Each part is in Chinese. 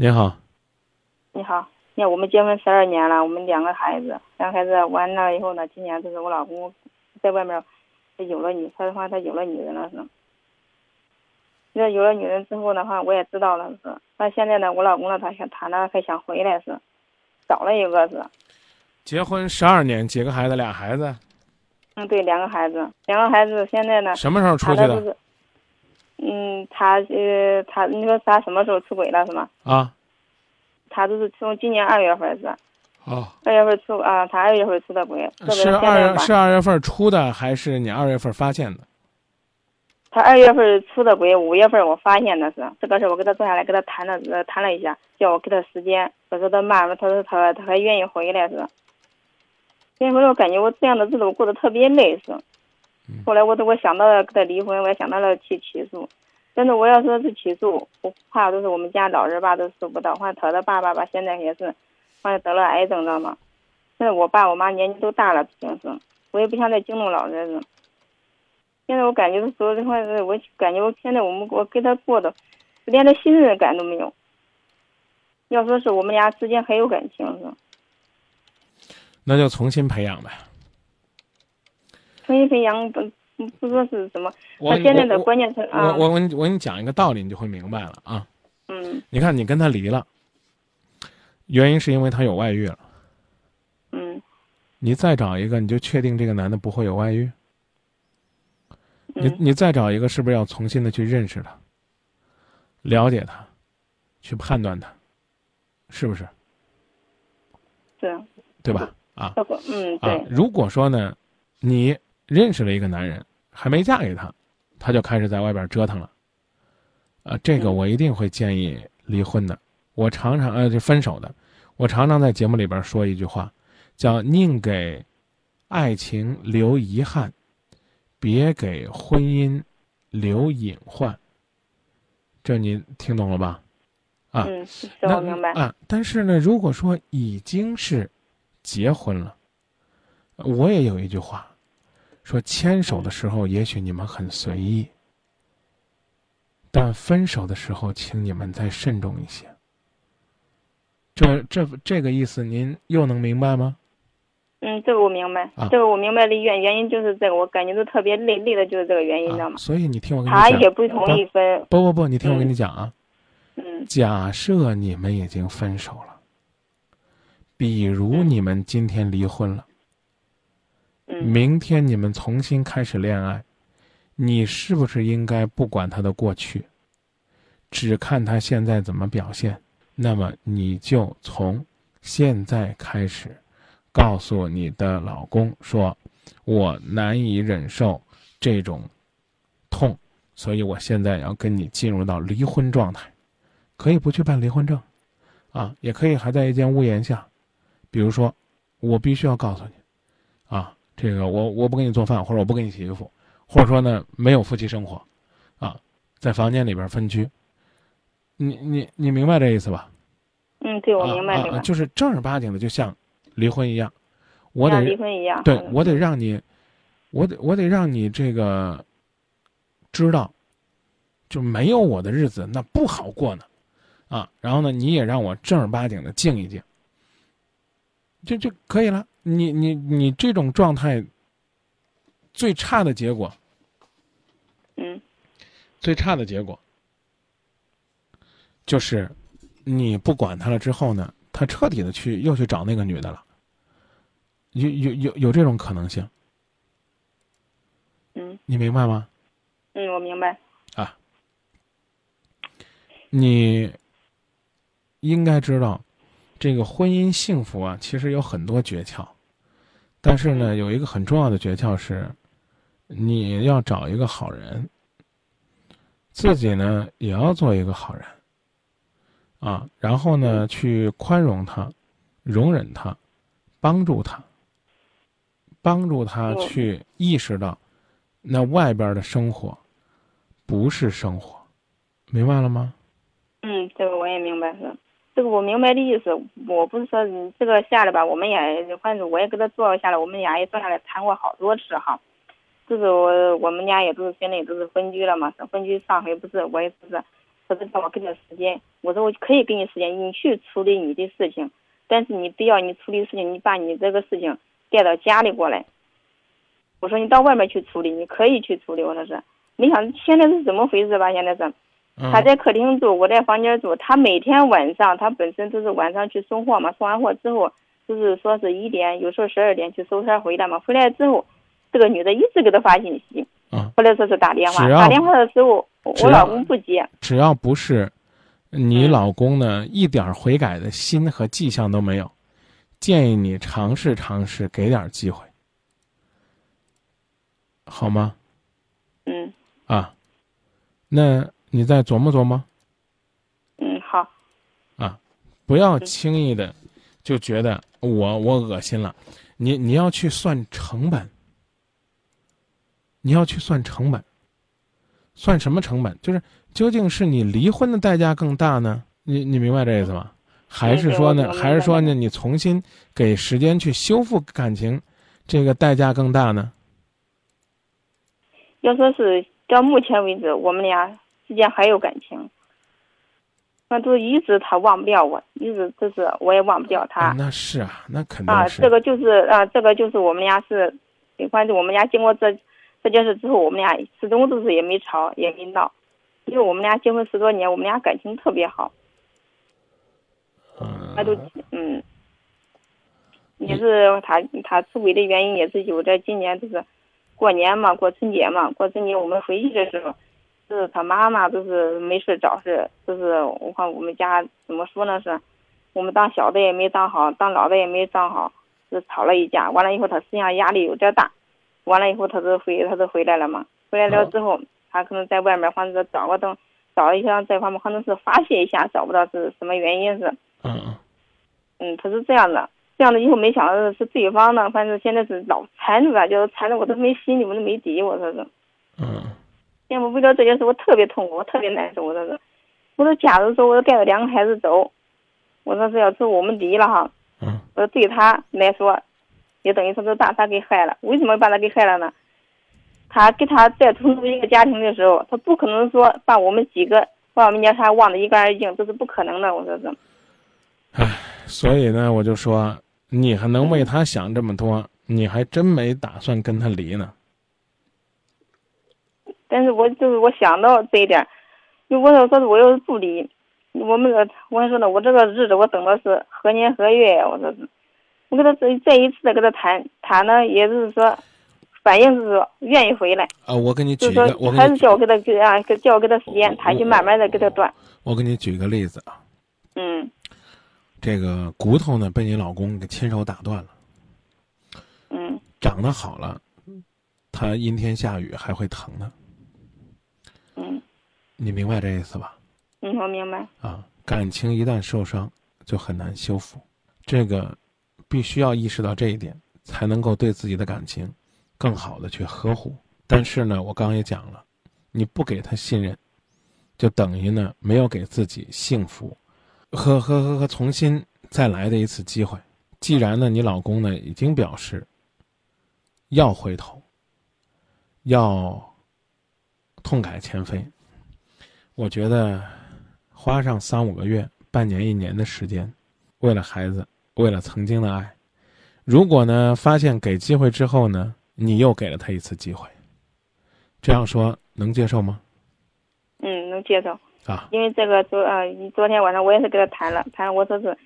你好，你好，你看我们结婚十二年了，我们两个孩子，两个孩子完了以后呢，今年就是我老公在外面，他有了女，他的话他有了女人了是。那有了女人之后的话，我也知道了是。那现在呢，我老公呢，他想他呢还想回来是，找了一个是。结婚十二年，几个孩子？俩孩子。嗯，对，两个孩子，两个孩子现在呢？什么时候出去的？嗯，他呃，他你说他什么时候出轨了是吗？啊。他都是从今年二月份是。哦。二月份出啊，他二月份出的轨。是二月是二月份出的，还是你二月份发现的？他二月份出的轨，五月份我发现的是这个事，我跟他坐下来跟他谈了，谈了一下，叫我给他时间。我说他慢，他说他他还愿意回来是。愿意回来，我感觉我这样的日子我过得特别累是。后来我都我想到了跟他离婚，我也想到了去起诉，但是我要说是起诉，我怕都是我们家老人吧都受不到，换他的爸爸吧现在也是，好像得了癌症知道吗？现在我爸我妈年纪都大了，毕竟是，我也不想再惊动老人了。现在我感觉说的话是，我感觉我现在我们我跟他过的，连个信任感都没有。要说是我们俩之间还有感情是，那就重新培养呗。重新培养不不说是什么，他现在的关键是啊。我我我我给你讲一个道理，你就会明白了啊。嗯。你看，你跟他离了，原因是因为他有外遇了。嗯。你再找一个，你就确定这个男的不会有外遇？你你再找一个，是不是要重新的去认识他，了解他，去判断他，是不是？对。对吧？啊。嗯，对。如果说呢，你认识了一个男人，还没嫁给他，他就开始在外边折腾了。啊，这个我一定会建议离婚的。我常常呃，就分手的。我常常在节目里边说一句话，叫“宁给爱情留遗憾”。别给婚姻留隐患，这您听懂了吧？啊，那明白啊。但是呢，如果说已经是结婚了，我也有一句话，说牵手的时候也许你们很随意，但分手的时候，请你们再慎重一些。这这这个意思，您又能明白吗？嗯，这个我明白，这个我明白的原原因就是这个，我感觉都特别累，累的就是这个原因，知道吗？所以你听我跟你讲，他也不同意分。不不不，你听我跟你讲啊。嗯。假设你们已经分手了，比如你们今天离婚了，明天你们重新开始恋爱，你是不是应该不管他的过去，只看他现在怎么表现？那么你就从现在开始。告诉你的老公说：“我难以忍受这种痛，所以我现在要跟你进入到离婚状态。可以不去办离婚证，啊，也可以还在一间屋檐下。比如说，我必须要告诉你，啊，这个我我不给你做饭，或者我不给你洗衣服，或者说呢没有夫妻生活，啊，在房间里边分居。你你你明白这意思吧？嗯，对，我明白这个，就是正儿八经的，就像。”离婚一样，我得离婚一样，对我得让你，我得我得让你这个知道，就没有我的日子那不好过呢，啊，然后呢，你也让我正儿八经的静一静，就就可以了。你你你这种状态，最差的结果，嗯，最差的结果，就是你不管他了之后呢，他彻底的去又去找那个女的了。有有有有这种可能性，嗯，你明白吗？嗯，我明白。啊，你应该知道，这个婚姻幸福啊，其实有很多诀窍，但是呢，有一个很重要的诀窍是，你要找一个好人，自己呢也要做一个好人，啊，然后呢去宽容他，容忍他，帮助他。帮助他去意识到，那外边的生活不是生活，明白了吗？嗯，这个我也明白是，这个我明白的意思。我不是说你这个下来吧，我们也反正我也跟他坐下来，我们俩也坐下来谈过好多次哈。就是我我们家也都是现在也都是分居了嘛，分居上回不是我也不是，他说让我给他时间，我说我可以给你时间，你去处理你的事情，但是你不要你处理事情，你把你这个事情带到家里过来。我说你到外面去处理，你可以去处理。我说是，没想现在是怎么回事吧？现在是，他在客厅住，我在房间住。他每天晚上，他本身都是晚上去送货嘛，送完货之后，就是说是一点，有时候十二点去收摊回来嘛。回来之后，这个女的一直给他发信息，后来说是打电话，打电话的时候我老公不接。只要不是你老公呢，一点悔改的心和迹象都没有，建议你尝试尝试，给点机会。好吗？嗯。啊，那你再琢磨琢磨。嗯，好。啊，不要轻易的就觉得我我恶心了，你你要去算成本。你要去算成本，算什么成本？就是究竟是你离婚的代价更大呢？你你明白这意思吗？还是说呢？还是说呢？你重新给时间去修复感情，这个代价更大呢？要说是到目前为止，我们俩之间还有感情，那都一直他忘不掉我，一直就是我也忘不掉他。那是啊，那肯定是。啊，这个就是啊，这个就是我们俩是，反正我们俩经过这这件事之后，我们俩始终都是也没吵也没闹，因为我们俩结婚十多年，我们俩感情特别好。嗯。他都嗯，也是他他出轨的原因也是有在今年就是。过年嘛，过春节嘛，过春节我们回去的时候，就是他妈妈就是没事找事，就是我看我们家怎么说呢是，我们当小的也没当好，当老的也没当好，就吵了一架。完了以后他实际上压力有点大，完了以后他就回他就回来了嘛。回来了之后，他可能在外面或者找个灯，找一下这方面可能是发泄一下，找不到是什么原因是。嗯嗯。嗯，他是这样的。这样的以后没想到是对方呢，反正现在是老缠着他，就是缠着我都没心里我都没底，我说是。嗯。要么为了这件事，我特别痛苦，我特别难受，我说是。我说假如说我带着两个孩子走，我说是要是我们离了哈。嗯。我说对他来说，也等于说是把他给害了。为什么把他给害了呢？他跟他再重组一个家庭的时候，他不可能说把我们几个把我们家他忘得一干二净，这是不可能的。我说是。唉，所以呢，我就说。你还能为他想这么多？你还真没打算跟他离呢。但是我就是我想到这一点，如果说说是我要是不离，我们这我还说呢，我这个日子我等的是何年何月呀？我说是，我跟他再再一次的跟他谈，谈呢也是说，反应是说愿意回来。啊，我给你举一个，我还是叫我给他给啊，叫我给他时间，他去慢慢的给他断。我给你举个例子啊。嗯。这个骨头呢，被你老公给亲手打断了。嗯。长得好了，他阴天下雨还会疼呢。嗯。你明白这意思吧？嗯，我明白。啊，感情一旦受伤，就很难修复。这个必须要意识到这一点，才能够对自己的感情更好的去呵护。但是呢，我刚刚也讲了，你不给他信任，就等于呢没有给自己幸福。和和和和重新再来的一次机会。既然呢，你老公呢已经表示要回头，要痛改前非，我觉得花上三五个月、半年、一年的时间，为了孩子，为了曾经的爱，如果呢发现给机会之后呢，你又给了他一次机会，这样说能接受吗？嗯，能接受。啊，因为这个昨啊，昨天晚上我也是跟他谈了，谈我说是，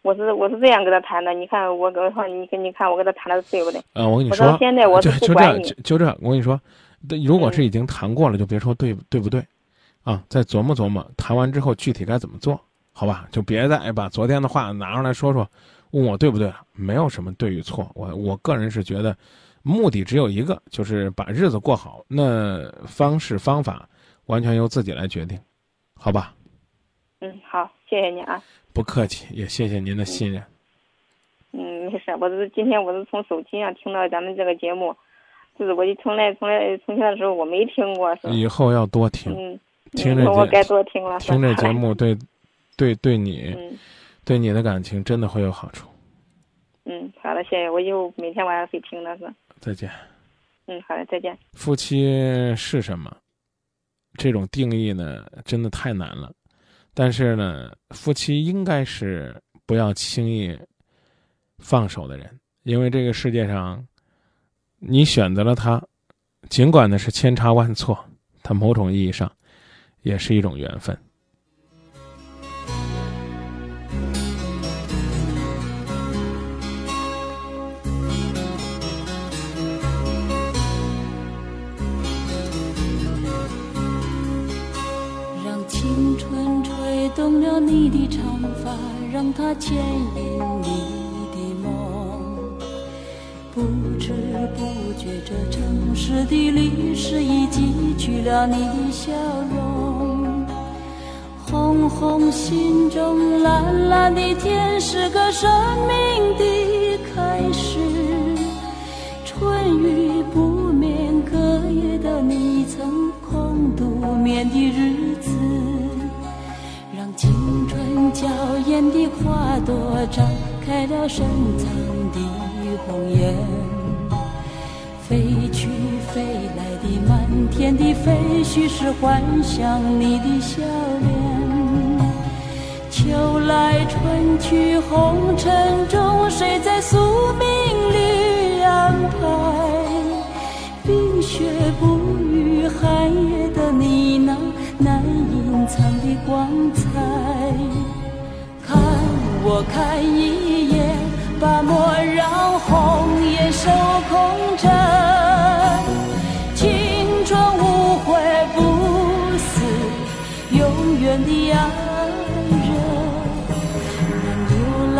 我是我是这样跟他谈的。你看我跟说你跟你看我跟他谈的对不对？啊，我跟你说，现在我就就这就这，我跟你说，如果是已经谈过了，就别说对对不对，啊，再琢磨琢磨，谈完之后具体该怎么做，好吧？就别再把昨天的话拿出来说说，问我对不对了？没有什么对与错，我我个人是觉得，目的只有一个，就是把日子过好。那方式方法完全由自己来决定。好吧，嗯，好，谢谢你啊。不客气，也谢谢您的信任。嗯，没事，我是今天我是从手机上听到咱们这个节目，就是我就从来从来从前的时候我没听过，是以后要多听，嗯，听着我该多听了。听这节目对，对对你，对你的感情真的会有好处。嗯，好的，谢谢，我以后每天晚上会听的是。再见。嗯，好的，再见。夫妻是什么？这种定义呢，真的太难了。但是呢，夫妻应该是不要轻易放手的人，因为这个世界上，你选择了他，尽管呢是千差万错，他某种意义上也是一种缘分。让青春吹动了你的长发，让它牵引你的梦。不知不觉，这城市的历史已记取了你的笑容。红红心中，蓝蓝的天，是个生命的开始。春雨不眠，隔夜的你曾空独眠的日子。让青春娇艳的花朵绽开了深藏的红颜，飞去飞来的满天的飞絮是幻想你的笑脸。秋来春去红尘中，谁在宿命里安排？冰雪不语，寒夜的你那难隐藏的光彩。看我看一眼，把莫让红颜守空枕。青春无悔不死，永远的爱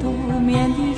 多眠的